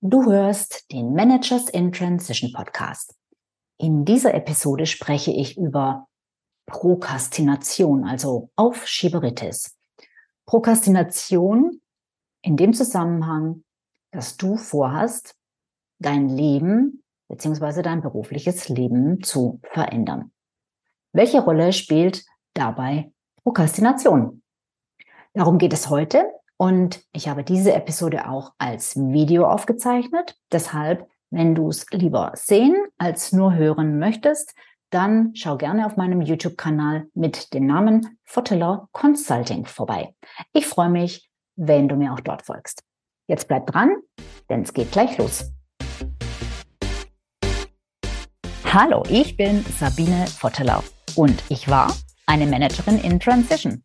Du hörst den Managers in Transition Podcast. In dieser Episode spreche ich über Prokrastination, also Aufschieberitis. Prokrastination in dem Zusammenhang, dass du vorhast, dein Leben bzw. dein berufliches Leben zu verändern. Welche Rolle spielt dabei Prokrastination? Darum geht es heute und ich habe diese Episode auch als Video aufgezeichnet. Deshalb, wenn du es lieber sehen als nur hören möchtest, dann schau gerne auf meinem YouTube-Kanal mit dem Namen Fotteller Consulting vorbei. Ich freue mich, wenn du mir auch dort folgst. Jetzt bleib dran, denn es geht gleich los. Hallo, ich bin Sabine Votteler und ich war eine Managerin in Transition.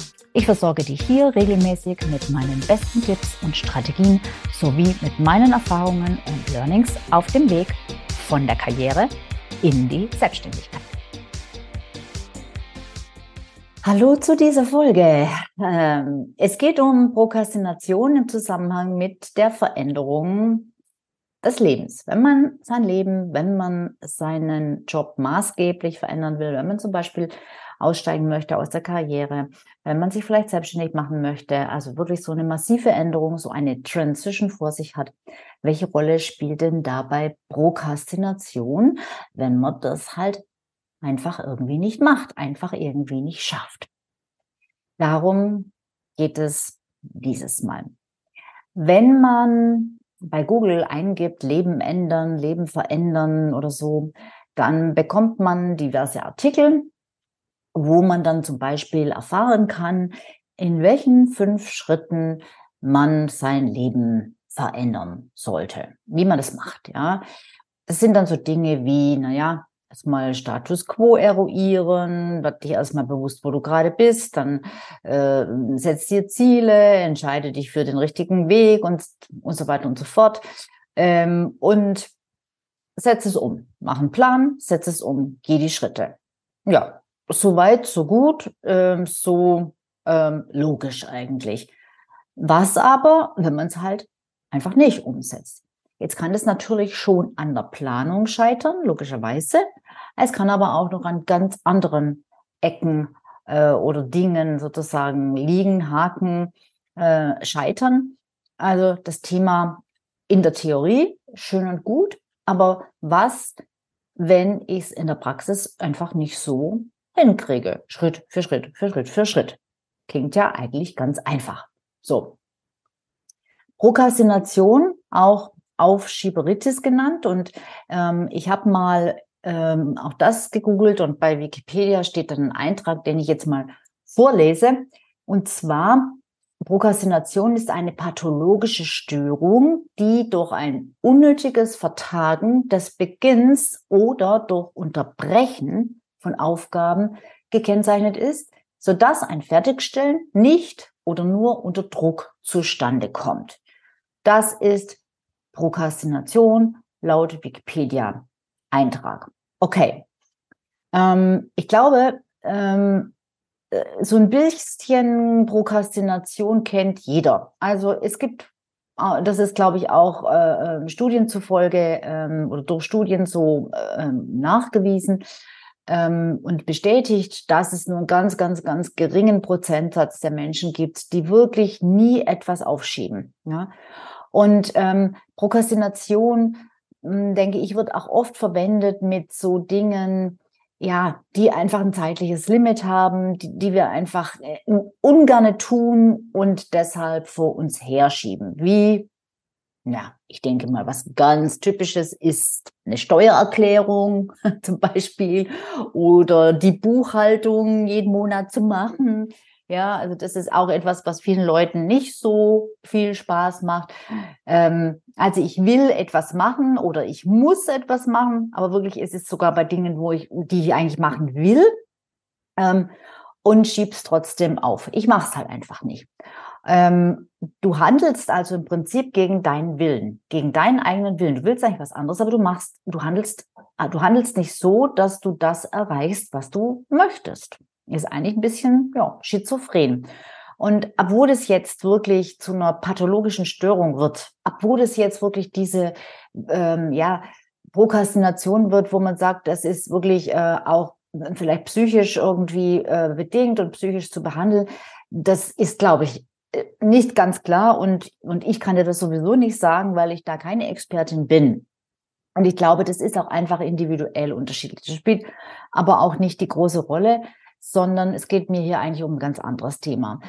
Ich versorge dich hier regelmäßig mit meinen besten Tipps und Strategien sowie mit meinen Erfahrungen und Learnings auf dem Weg von der Karriere in die Selbstständigkeit. Hallo zu dieser Folge. Ähm, es geht um Prokrastination im Zusammenhang mit der Veränderung des Lebens. Wenn man sein Leben, wenn man seinen Job maßgeblich verändern will, wenn man zum Beispiel aussteigen möchte aus der Karriere, wenn man sich vielleicht selbstständig machen möchte, also wirklich so eine massive Änderung, so eine Transition vor sich hat. Welche Rolle spielt denn dabei Prokrastination, wenn man das halt einfach irgendwie nicht macht, einfach irgendwie nicht schafft? Darum geht es dieses Mal. Wenn man bei Google eingibt, Leben ändern, Leben verändern oder so, dann bekommt man diverse Artikel wo man dann zum Beispiel erfahren kann, in welchen fünf Schritten man sein Leben verändern sollte, wie man das macht, ja. Das sind dann so Dinge wie, naja, erstmal Status quo eruieren, wird dich erstmal bewusst, wo du gerade bist, dann äh, setz dir Ziele, entscheide dich für den richtigen Weg und, und so weiter und so fort. Ähm, und setz es um. Mach einen Plan, setz es um, geh die Schritte. Ja, so weit, so gut, ähm, so ähm, logisch eigentlich. Was aber, wenn man es halt einfach nicht umsetzt? Jetzt kann es natürlich schon an der Planung scheitern, logischerweise. Es kann aber auch noch an ganz anderen Ecken äh, oder Dingen sozusagen liegen, Haken, äh, scheitern. Also das Thema in der Theorie schön und gut, aber was, wenn ich es in der Praxis einfach nicht so hinkriege. Schritt für Schritt, für Schritt, für Schritt. Klingt ja eigentlich ganz einfach. So. Prokrastination, auch Aufschieberitis genannt. Und ähm, ich habe mal ähm, auch das gegoogelt und bei Wikipedia steht dann ein Eintrag, den ich jetzt mal vorlese. Und zwar, Prokrastination ist eine pathologische Störung, die durch ein unnötiges Vertagen des Beginns oder durch Unterbrechen von Aufgaben gekennzeichnet ist, sodass ein Fertigstellen nicht oder nur unter Druck zustande kommt. Das ist Prokrastination laut Wikipedia Eintrag. Okay. Ähm, ich glaube, ähm, äh, so ein bisschen Prokrastination kennt jeder. Also es gibt, äh, das ist, glaube ich, auch äh, ähm, Studien zufolge ähm, oder durch Studien so äh, nachgewiesen, ähm, und bestätigt, dass es nur einen ganz, ganz, ganz geringen Prozentsatz der Menschen gibt, die wirklich nie etwas aufschieben. Ja? Und ähm, Prokrastination, hm, denke ich, wird auch oft verwendet mit so Dingen, ja, die einfach ein zeitliches Limit haben, die, die wir einfach äh, ungerne tun und deshalb vor uns herschieben, wie ja, ich denke mal, was ganz typisches ist eine Steuererklärung zum Beispiel oder die Buchhaltung jeden Monat zu machen. Ja, also das ist auch etwas, was vielen Leuten nicht so viel Spaß macht. Ähm, also ich will etwas machen oder ich muss etwas machen, aber wirklich ist es sogar bei Dingen, wo ich, die ich eigentlich machen will, ähm, und schieb's trotzdem auf. Ich mache es halt einfach nicht. Ähm, du handelst also im Prinzip gegen deinen Willen, gegen deinen eigenen Willen. Du willst eigentlich was anderes, aber du machst, du handelst, ah, du handelst nicht so, dass du das erreichst, was du möchtest. Ist eigentlich ein bisschen ja, schizophren. Und obwohl es jetzt wirklich zu einer pathologischen Störung wird, obwohl es jetzt wirklich diese ähm, ja, Prokrastination wird, wo man sagt, das ist wirklich äh, auch vielleicht psychisch irgendwie äh, bedingt und psychisch zu behandeln, das ist, glaube ich, nicht ganz klar und, und ich kann dir das sowieso nicht sagen, weil ich da keine Expertin bin. Und ich glaube, das ist auch einfach individuell unterschiedlich. Das spielt aber auch nicht die große Rolle, sondern es geht mir hier eigentlich um ein ganz anderes Thema.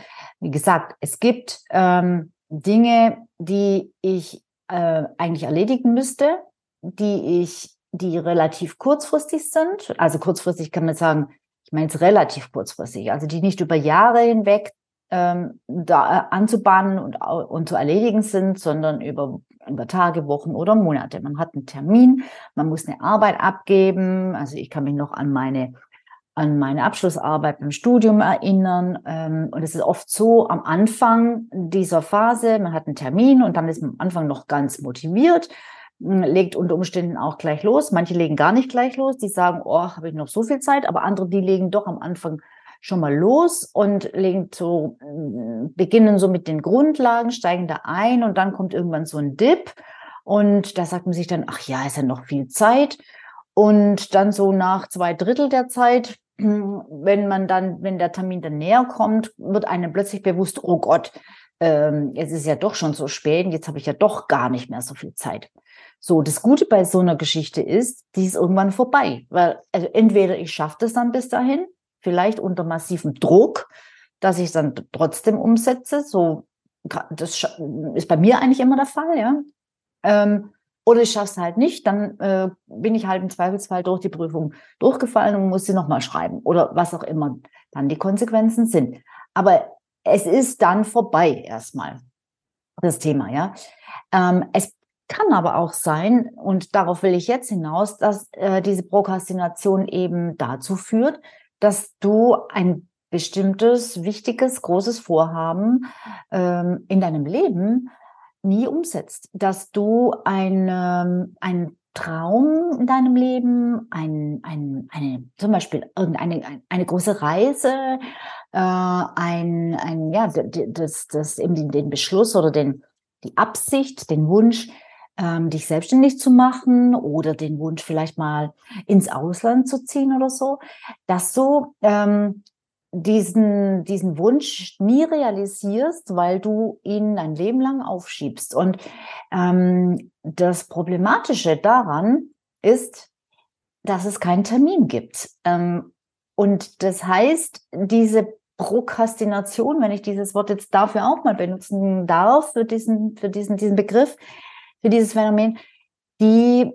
Wie gesagt, es gibt ähm, Dinge, die ich äh, eigentlich erledigen müsste, die ich, die relativ kurzfristig sind. Also kurzfristig kann man sagen, ich meine es relativ kurzfristig, also die nicht über Jahre hinweg ähm, da äh, anzubahnen und, und zu erledigen sind, sondern über, über Tage, Wochen oder Monate. Man hat einen Termin, man muss eine Arbeit abgeben. Also ich kann mich noch an meine an meine Abschlussarbeit beim Studium erinnern. Ähm, und es ist oft so am Anfang dieser Phase, man hat einen Termin und dann ist man am Anfang noch ganz motiviert, legt unter Umständen auch gleich los. Manche legen gar nicht gleich los, die sagen, oh, habe ich noch so viel Zeit, aber andere, die legen doch am Anfang schon mal los und legen so, mm, beginnen so mit den Grundlagen, steigen da ein und dann kommt irgendwann so ein Dip und da sagt man sich dann, ach ja, ist ja noch viel Zeit. Und dann so nach zwei Drittel der Zeit, wenn man dann, wenn der Termin dann näher kommt, wird einem plötzlich bewusst, oh Gott, ähm, es ist ja doch schon so spät und jetzt habe ich ja doch gar nicht mehr so viel Zeit. So, das Gute bei so einer Geschichte ist, die ist irgendwann vorbei, weil also entweder ich schaffe das dann bis dahin vielleicht unter massivem Druck, dass ich es dann trotzdem umsetze. So, das ist bei mir eigentlich immer der Fall, ja. Ähm, oder ich schaffe es halt nicht, dann äh, bin ich halt im Zweifelsfall durch die Prüfung durchgefallen und muss sie nochmal schreiben oder was auch immer dann die Konsequenzen sind. Aber es ist dann vorbei erstmal, das Thema, ja. Ähm, es kann aber auch sein, und darauf will ich jetzt hinaus, dass äh, diese Prokrastination eben dazu führt, dass du ein bestimmtes, wichtiges, großes Vorhaben ähm, in deinem Leben nie umsetzt, dass du ein, ein Traum in deinem Leben, ein, ein, eine, zum Beispiel irgendeine eine, eine große Reise, äh, ein, ein, ja, das, das eben den, den Beschluss oder den, die Absicht, den Wunsch, ähm, dich selbstständig zu machen oder den Wunsch vielleicht mal ins Ausland zu ziehen oder so, dass du ähm, diesen, diesen Wunsch nie realisierst, weil du ihn ein Leben lang aufschiebst. Und ähm, das Problematische daran ist, dass es keinen Termin gibt. Ähm, und das heißt, diese Prokrastination, wenn ich dieses Wort jetzt dafür auch mal benutzen darf, für diesen, für diesen, diesen Begriff, für dieses Phänomen, die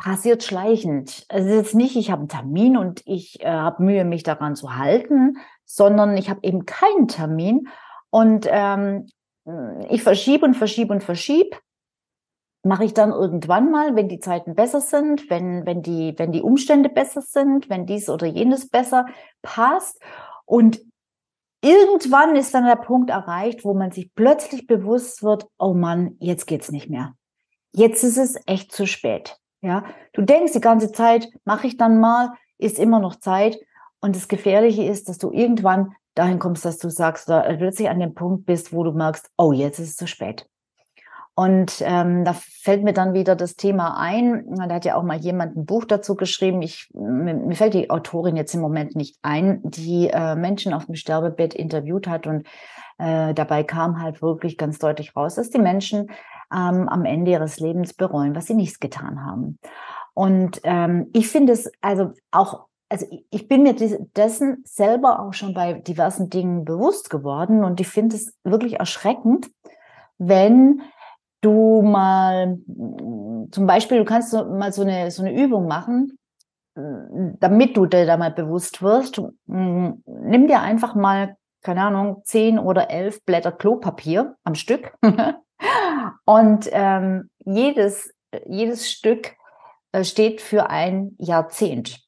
passiert schleichend. Es ist jetzt nicht, ich habe einen Termin und ich äh, habe Mühe, mich daran zu halten, sondern ich habe eben keinen Termin und ähm, ich verschiebe und verschiebe und verschiebe. Mache ich dann irgendwann mal, wenn die Zeiten besser sind, wenn, wenn, die, wenn die Umstände besser sind, wenn dies oder jenes besser passt. Und irgendwann ist dann der Punkt erreicht, wo man sich plötzlich bewusst wird, oh Mann, jetzt geht's nicht mehr jetzt ist es echt zu spät. Ja, du denkst die ganze Zeit, mache ich dann mal, ist immer noch Zeit. Und das Gefährliche ist, dass du irgendwann dahin kommst, dass du sagst, da plötzlich an dem Punkt bist, wo du merkst, oh, jetzt ist es zu spät. Und ähm, da fällt mir dann wieder das Thema ein. Da hat ja auch mal jemand ein Buch dazu geschrieben. Ich, mir, fällt die Autorin jetzt im Moment nicht ein, die äh, Menschen auf dem Sterbebett interviewt hat. Und äh, dabei kam halt wirklich ganz deutlich raus, dass die Menschen ähm, am Ende ihres Lebens bereuen, was sie nicht getan haben. Und ähm, ich finde es also auch, also ich bin mir dessen selber auch schon bei diversen Dingen bewusst geworden und ich finde es wirklich erschreckend, wenn du mal zum Beispiel, du kannst mal so eine, so eine Übung machen, damit du dir da mal bewusst wirst. Nimm dir einfach mal keine Ahnung, zehn oder elf Blätter Klopapier am Stück. und ähm, jedes, jedes Stück äh, steht für ein Jahrzehnt.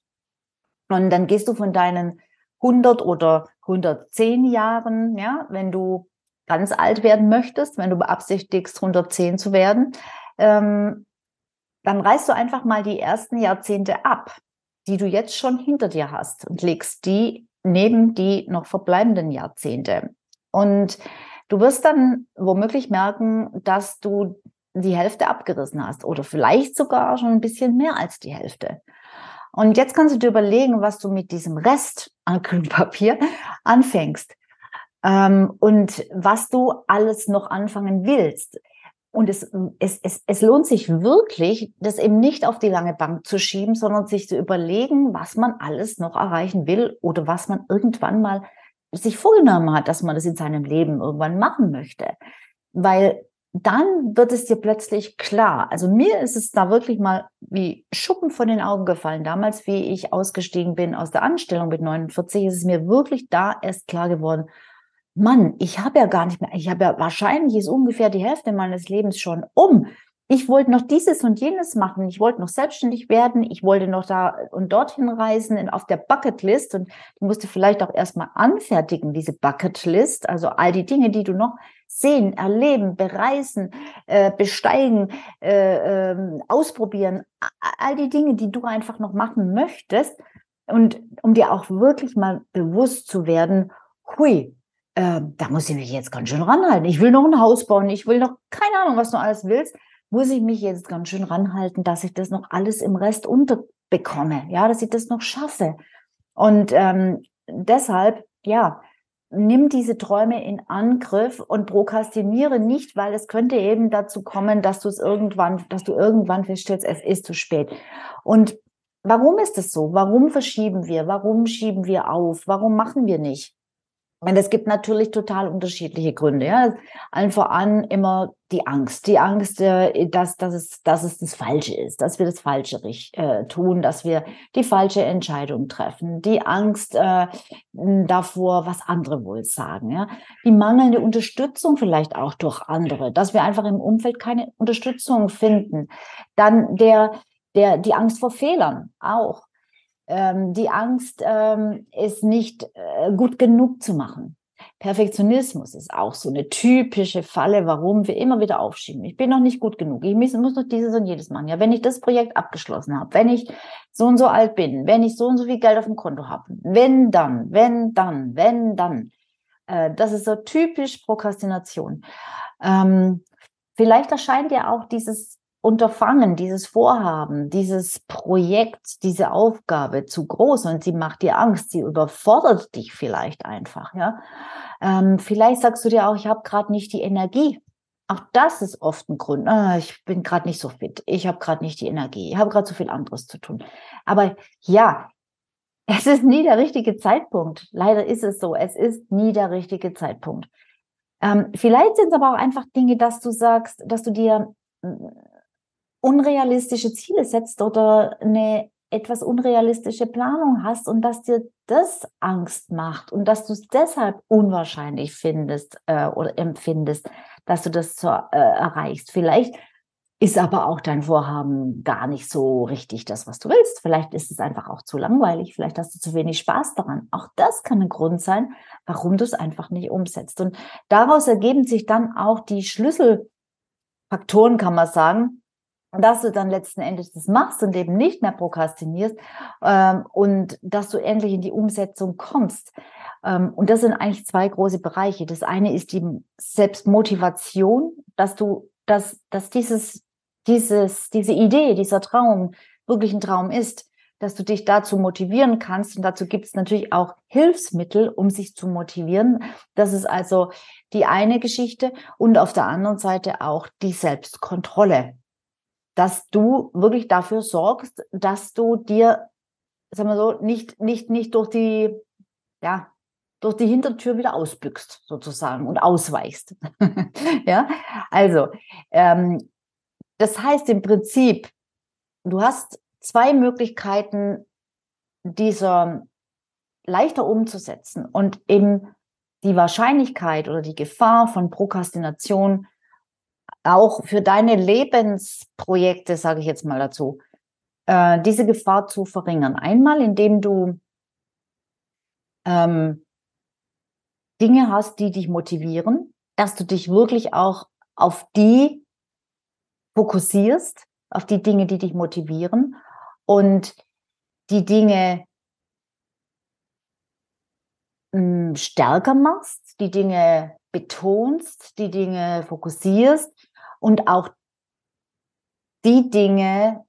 Und dann gehst du von deinen 100 oder 110 Jahren, ja, wenn du ganz alt werden möchtest, wenn du beabsichtigst, 110 zu werden, ähm, dann reißt du einfach mal die ersten Jahrzehnte ab, die du jetzt schon hinter dir hast und legst die neben die noch verbleibenden Jahrzehnte. Und du wirst dann womöglich merken, dass du die Hälfte abgerissen hast oder vielleicht sogar schon ein bisschen mehr als die Hälfte. Und jetzt kannst du dir überlegen, was du mit diesem Rest an Kühlpapier anfängst ähm, und was du alles noch anfangen willst. Und es, es, es, es lohnt sich wirklich, das eben nicht auf die lange Bank zu schieben, sondern sich zu überlegen, was man alles noch erreichen will oder was man irgendwann mal sich vorgenommen hat, dass man das in seinem Leben irgendwann machen möchte. Weil dann wird es dir plötzlich klar. Also mir ist es da wirklich mal wie Schuppen von den Augen gefallen. Damals, wie ich ausgestiegen bin aus der Anstellung mit 49, ist es mir wirklich da erst klar geworden, Mann, ich habe ja gar nicht mehr, ich habe ja wahrscheinlich ist ungefähr die Hälfte meines Lebens schon um. Ich wollte noch dieses und jenes machen. Ich wollte noch selbstständig werden. Ich wollte noch da und dorthin reisen auf der Bucketlist und du musst vielleicht auch erstmal anfertigen, diese Bucketlist. Also all die Dinge, die du noch sehen, erleben, bereisen, äh, besteigen, äh, äh, ausprobieren. All die Dinge, die du einfach noch machen möchtest. Und um dir auch wirklich mal bewusst zu werden, hui, äh, da muss ich mich jetzt ganz schön ranhalten. Ich will noch ein Haus bauen, ich will noch, keine Ahnung, was du alles willst, muss ich mich jetzt ganz schön ranhalten, dass ich das noch alles im Rest unterbekomme, ja, dass ich das noch schaffe. Und ähm, deshalb, ja, nimm diese Träume in Angriff und prokrastiniere nicht, weil es könnte eben dazu kommen, dass du es irgendwann, dass du irgendwann feststellst, es ist zu spät. Und warum ist es so? Warum verschieben wir? Warum schieben wir auf? Warum machen wir nicht? Und es gibt natürlich total unterschiedliche Gründe. Ja. Allen voran immer die Angst. Die Angst, äh, dass, dass, es, dass es das Falsche ist, dass wir das Falsche äh, tun, dass wir die falsche Entscheidung treffen. Die Angst äh, davor, was andere wohl sagen. Ja. Die mangelnde Unterstützung vielleicht auch durch andere, dass wir einfach im Umfeld keine Unterstützung finden. Dann der, der, die Angst vor Fehlern auch ähm, die Angst, ähm, es nicht äh, gut genug zu machen. Perfektionismus ist auch so eine typische Falle, warum wir immer wieder aufschieben. Ich bin noch nicht gut genug. Ich muss, noch dieses und jedes machen. Ja, wenn ich das Projekt abgeschlossen habe, wenn ich so und so alt bin, wenn ich so und so viel Geld auf dem Konto habe, wenn dann, wenn dann, wenn dann. Äh, das ist so typisch Prokrastination. Ähm, vielleicht erscheint ja auch dieses Unterfangen, dieses Vorhaben, dieses Projekt, diese Aufgabe zu groß und sie macht dir Angst, sie überfordert dich vielleicht einfach, ja. Ähm, vielleicht sagst du dir auch, ich habe gerade nicht die Energie. Auch das ist oft ein Grund. Ah, ich bin gerade nicht so fit. Ich habe gerade nicht die Energie. Ich habe gerade so viel anderes zu tun. Aber ja, es ist nie der richtige Zeitpunkt. Leider ist es so. Es ist nie der richtige Zeitpunkt. Ähm, vielleicht sind es aber auch einfach Dinge, dass du sagst, dass du dir unrealistische Ziele setzt oder eine etwas unrealistische Planung hast und dass dir das Angst macht und dass du es deshalb unwahrscheinlich findest äh, oder empfindest, dass du das zu, äh, erreichst. Vielleicht ist aber auch dein Vorhaben gar nicht so richtig das, was du willst. Vielleicht ist es einfach auch zu langweilig. Vielleicht hast du zu wenig Spaß daran. Auch das kann ein Grund sein, warum du es einfach nicht umsetzt. Und daraus ergeben sich dann auch die Schlüsselfaktoren, kann man sagen, dass du dann letzten Endes das machst und eben nicht mehr prokrastinierst ähm, und dass du endlich in die Umsetzung kommst. Ähm, und das sind eigentlich zwei große Bereiche. Das eine ist die Selbstmotivation, dass du, dass, dass dieses, dieses, diese Idee, dieser Traum wirklich ein Traum ist, dass du dich dazu motivieren kannst. Und dazu gibt es natürlich auch Hilfsmittel, um sich zu motivieren. Das ist also die eine Geschichte. Und auf der anderen Seite auch die Selbstkontrolle dass du wirklich dafür sorgst, dass du dir, sagen wir so, nicht, nicht, nicht durch die, ja, durch die Hintertür wieder ausbüchst, sozusagen, und ausweichst. ja, also, ähm, das heißt im Prinzip, du hast zwei Möglichkeiten, dieser leichter umzusetzen und im die Wahrscheinlichkeit oder die Gefahr von Prokrastination auch für deine Lebensprojekte, sage ich jetzt mal dazu, äh, diese Gefahr zu verringern. Einmal, indem du ähm, Dinge hast, die dich motivieren, dass du dich wirklich auch auf die fokussierst, auf die Dinge, die dich motivieren und die Dinge hm, stärker machst, die Dinge betonst, die Dinge fokussierst und auch die Dinge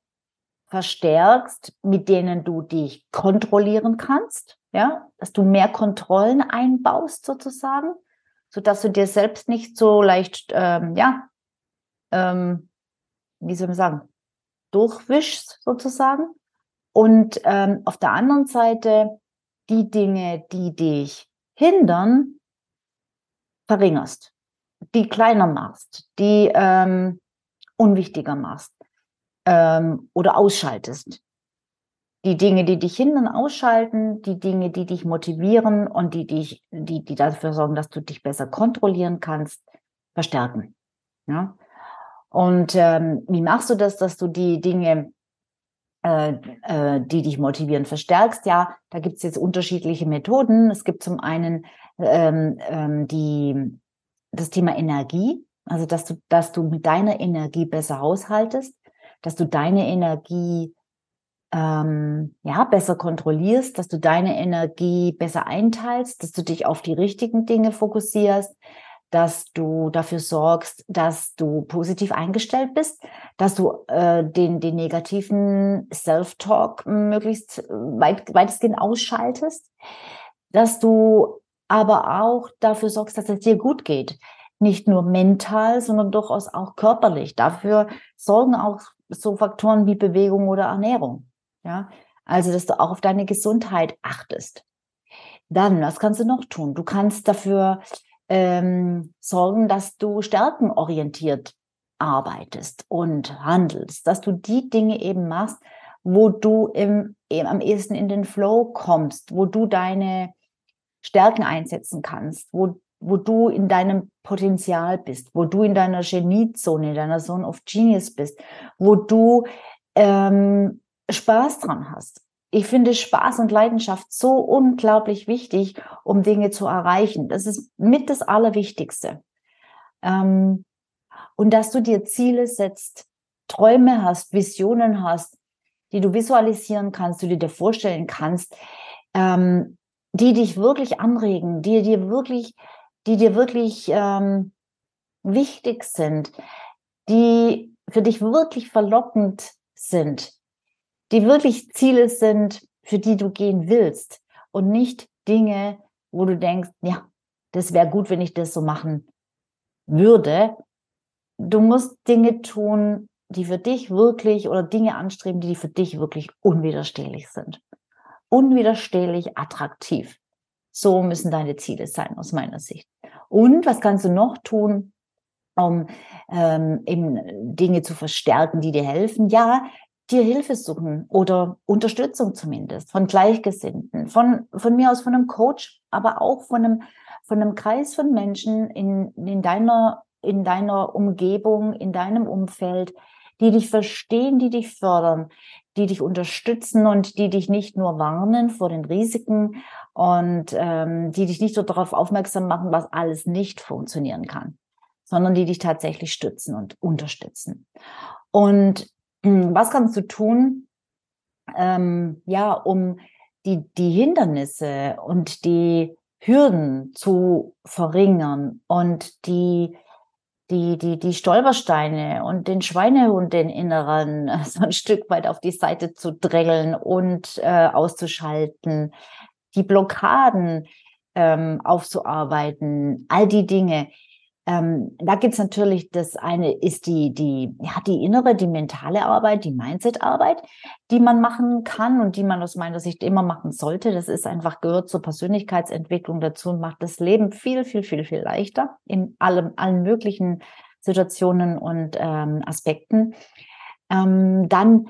verstärkst, mit denen du dich kontrollieren kannst, ja, dass du mehr Kontrollen einbaust sozusagen, so dass du dir selbst nicht so leicht, ähm, ja, ähm, wie soll man sagen, durchwischst sozusagen. Und ähm, auf der anderen Seite die Dinge, die dich hindern, verringerst, die kleiner machst, die ähm, unwichtiger machst ähm, oder ausschaltest. Die Dinge, die dich hindern, ausschalten, die Dinge, die dich motivieren und die dich, die, die dafür sorgen, dass du dich besser kontrollieren kannst, verstärken. Ja? Und ähm, wie machst du das, dass du die Dinge, äh, äh, die dich motivieren, verstärkst? Ja, da gibt es jetzt unterschiedliche Methoden. Es gibt zum einen ähm, ähm, die, das Thema Energie, also dass du, dass du mit deiner Energie besser haushaltest, dass du deine Energie ähm, ja besser kontrollierst, dass du deine Energie besser einteilst, dass du dich auf die richtigen Dinge fokussierst, dass du dafür sorgst, dass du positiv eingestellt bist, dass du äh, den, den negativen Self-Talk möglichst weit, weitestgehend ausschaltest, dass du aber auch dafür sorgst, dass es dir gut geht. Nicht nur mental, sondern durchaus auch körperlich. Dafür sorgen auch so Faktoren wie Bewegung oder Ernährung. Ja, also, dass du auch auf deine Gesundheit achtest. Dann, was kannst du noch tun? Du kannst dafür ähm, sorgen, dass du stärkenorientiert arbeitest und handelst, dass du die Dinge eben machst, wo du im, im, am ehesten in den Flow kommst, wo du deine Stärken einsetzen kannst, wo, wo du in deinem Potenzial bist, wo du in deiner Geniezone, in deiner Zone of Genius bist, wo du ähm, Spaß dran hast. Ich finde Spaß und Leidenschaft so unglaublich wichtig, um Dinge zu erreichen. Das ist mit das Allerwichtigste. Ähm, und dass du dir Ziele setzt, Träume hast, Visionen hast, die du visualisieren kannst, die du dir vorstellen kannst, ähm, die dich wirklich anregen, die dir wirklich, die dir wirklich ähm, wichtig sind, die für dich wirklich verlockend sind, die wirklich Ziele sind, für die du gehen willst und nicht Dinge, wo du denkst, ja, das wäre gut, wenn ich das so machen würde. Du musst Dinge tun, die für dich wirklich oder Dinge anstreben, die für dich wirklich unwiderstehlich sind unwiderstehlich attraktiv. So müssen deine Ziele sein, aus meiner Sicht. Und was kannst du noch tun, um ähm, eben Dinge zu verstärken, die dir helfen? Ja, dir Hilfe suchen oder Unterstützung zumindest von Gleichgesinnten, von, von mir aus von einem Coach, aber auch von einem, von einem Kreis von Menschen in, in deiner, in deiner Umgebung, in deinem Umfeld, die dich verstehen, die dich fördern, die dich unterstützen und die dich nicht nur warnen vor den Risiken und ähm, die dich nicht so darauf aufmerksam machen, was alles nicht funktionieren kann, sondern die dich tatsächlich stützen und unterstützen. Und äh, was kannst du tun, ähm, ja, um die, die Hindernisse und die Hürden zu verringern und die die, die, die Stolpersteine und den Schweinehund, den inneren, so ein Stück weit auf die Seite zu drängeln und äh, auszuschalten, die Blockaden ähm, aufzuarbeiten, all die Dinge. Ähm, da gibt's natürlich, das eine ist die, die, ja, die innere, die mentale Arbeit, die Mindset-Arbeit, die man machen kann und die man aus meiner Sicht immer machen sollte. Das ist einfach gehört zur Persönlichkeitsentwicklung dazu und macht das Leben viel, viel, viel, viel leichter in allem, allen möglichen Situationen und ähm, Aspekten. Ähm, dann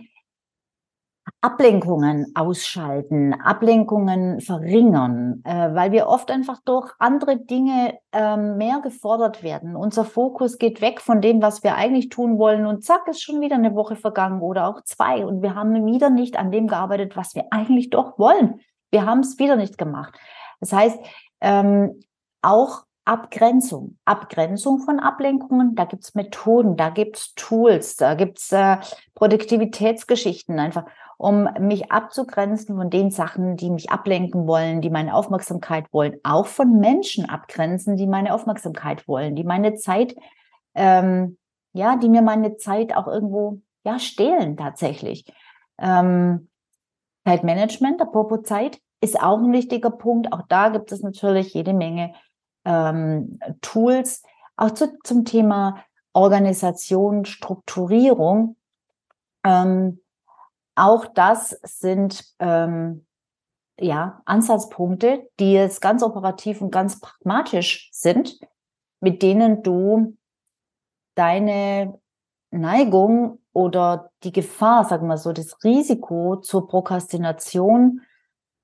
Ablenkungen ausschalten, Ablenkungen verringern, äh, weil wir oft einfach durch andere Dinge äh, mehr gefordert werden. Unser Fokus geht weg von dem, was wir eigentlich tun wollen und zack, ist schon wieder eine Woche vergangen oder auch zwei und wir haben wieder nicht an dem gearbeitet, was wir eigentlich doch wollen. Wir haben es wieder nicht gemacht. Das heißt, ähm, auch Abgrenzung, Abgrenzung von Ablenkungen, da gibt's Methoden, da gibt's Tools, da gibt's äh, Produktivitätsgeschichten einfach, um mich abzugrenzen von den Sachen, die mich ablenken wollen, die meine Aufmerksamkeit wollen, auch von Menschen abgrenzen, die meine Aufmerksamkeit wollen, die meine Zeit, ähm, ja, die mir meine Zeit auch irgendwo ja stehlen tatsächlich. Ähm, Zeitmanagement, apropos Zeit, ist auch ein wichtiger Punkt. Auch da gibt es natürlich jede Menge ähm, Tools, auch zu, zum Thema Organisation, Strukturierung. Ähm, auch das sind ähm, ja Ansatzpunkte, die jetzt ganz operativ und ganz pragmatisch sind, mit denen du deine Neigung oder die Gefahr, sagen wir so, das Risiko zur Prokrastination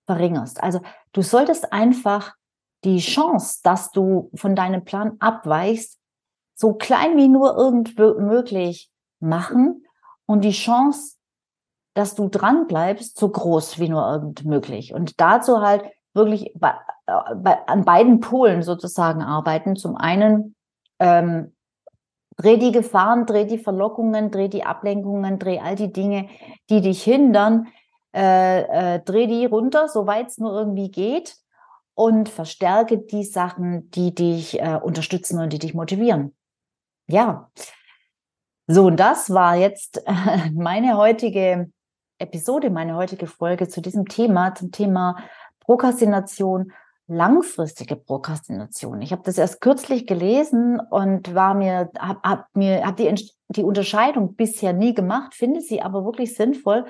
verringerst. Also du solltest einfach die Chance, dass du von deinem Plan abweichst, so klein wie nur irgend möglich machen und die Chance, dass du dran bleibst, so groß wie nur irgend möglich. Und dazu halt wirklich bei, äh, bei, an beiden Polen sozusagen arbeiten. Zum einen ähm, dreh die Gefahren, dreh die Verlockungen, dreh die Ablenkungen, dreh all die Dinge, die dich hindern, äh, äh, dreh die runter, soweit es nur irgendwie geht und verstärke die Sachen, die dich äh, unterstützen und die dich motivieren. Ja. So, und das war jetzt meine heutige Episode, meine heutige Folge zu diesem Thema, zum Thema Prokrastination, langfristige Prokrastination. Ich habe das erst kürzlich gelesen und war mir, habe hab mir, habe die, die Unterscheidung bisher nie gemacht, finde sie aber wirklich sinnvoll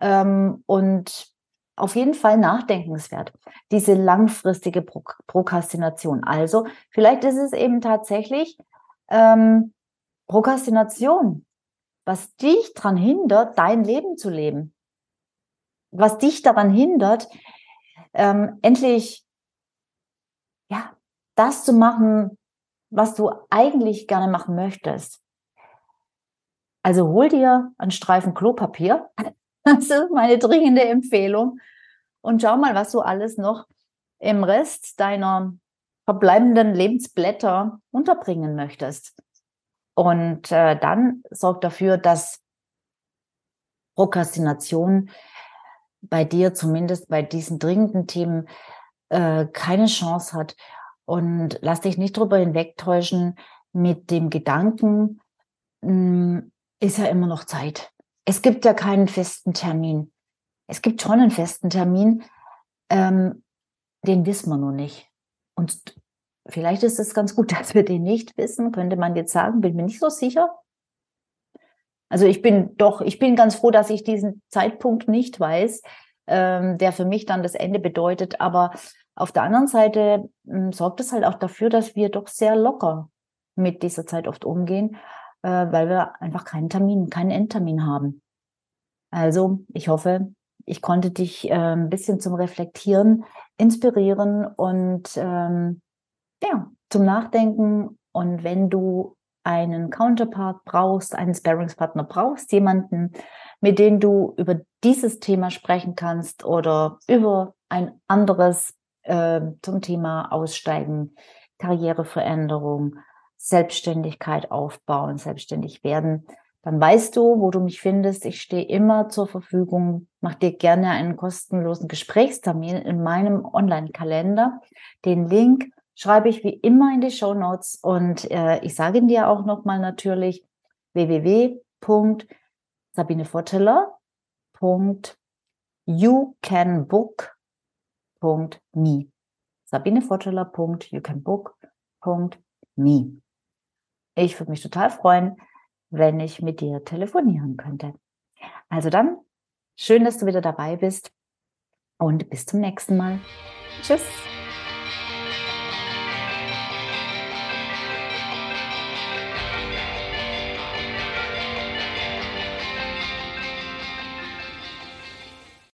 ähm, und auf jeden Fall nachdenkenswert, diese langfristige Pro Prokrastination. Also vielleicht ist es eben tatsächlich ähm, Prokrastination, was dich daran hindert, dein Leben zu leben. Was dich daran hindert, ähm, endlich ja, das zu machen, was du eigentlich gerne machen möchtest. Also hol dir einen Streifen Klopapier, Das ist meine dringende Empfehlung. Und schau mal, was du alles noch im Rest deiner verbleibenden Lebensblätter unterbringen möchtest. Und äh, dann sorg dafür, dass Prokrastination bei dir zumindest bei diesen dringenden Themen äh, keine Chance hat. Und lass dich nicht darüber hinwegtäuschen mit dem Gedanken, mh, hm, ist ja immer noch Zeit es gibt ja keinen festen Termin. Es gibt schon einen festen Termin, ähm, den wissen wir noch nicht. Und vielleicht ist es ganz gut, dass wir den nicht wissen, könnte man jetzt sagen, bin mir nicht so sicher. Also ich bin doch, ich bin ganz froh, dass ich diesen Zeitpunkt nicht weiß, ähm, der für mich dann das Ende bedeutet. Aber auf der anderen Seite ähm, sorgt es halt auch dafür, dass wir doch sehr locker mit dieser Zeit oft umgehen äh, weil wir einfach keinen Termin, keinen Endtermin haben. Also ich hoffe, ich konnte dich äh, ein bisschen zum Reflektieren inspirieren und ähm, ja, zum Nachdenken. Und wenn du einen Counterpart brauchst, einen Sparringspartner brauchst, jemanden, mit dem du über dieses Thema sprechen kannst oder über ein anderes äh, zum Thema Aussteigen, Karriereveränderung, Selbstständigkeit aufbauen, selbstständig werden, dann weißt du, wo du mich findest. Ich stehe immer zur Verfügung. Mach dir gerne einen kostenlosen Gesprächstermin in meinem Online-Kalender. Den Link schreibe ich wie immer in die Show Notes und äh, ich sage dir auch nochmal natürlich www.sabineforteller.youcanbook.me sabineforteller.youcanbook.me ich würde mich total freuen, wenn ich mit dir telefonieren könnte. Also dann, schön, dass du wieder dabei bist und bis zum nächsten Mal. Tschüss.